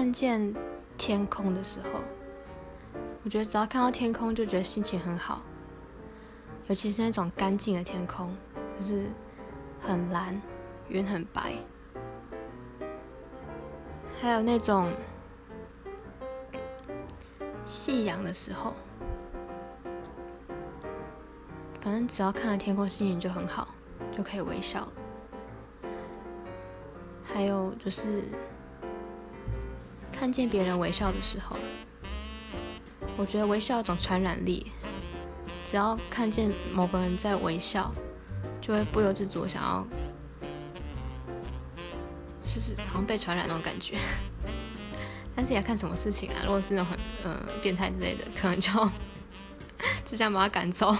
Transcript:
看见天空的时候，我觉得只要看到天空，就觉得心情很好。尤其是那种干净的天空，就是很蓝，云很白，还有那种夕阳的时候，反正只要看到天空，心情就很好，就可以微笑。还有就是看见别人微笑的时候，我觉得微笑有种传染力。只要看见某个人在微笑，就会不由自主想要，就是好像被传染那种感觉。但是也要看什么事情啊，如果是那种很嗯变态之类的，可能就 只想把他赶走。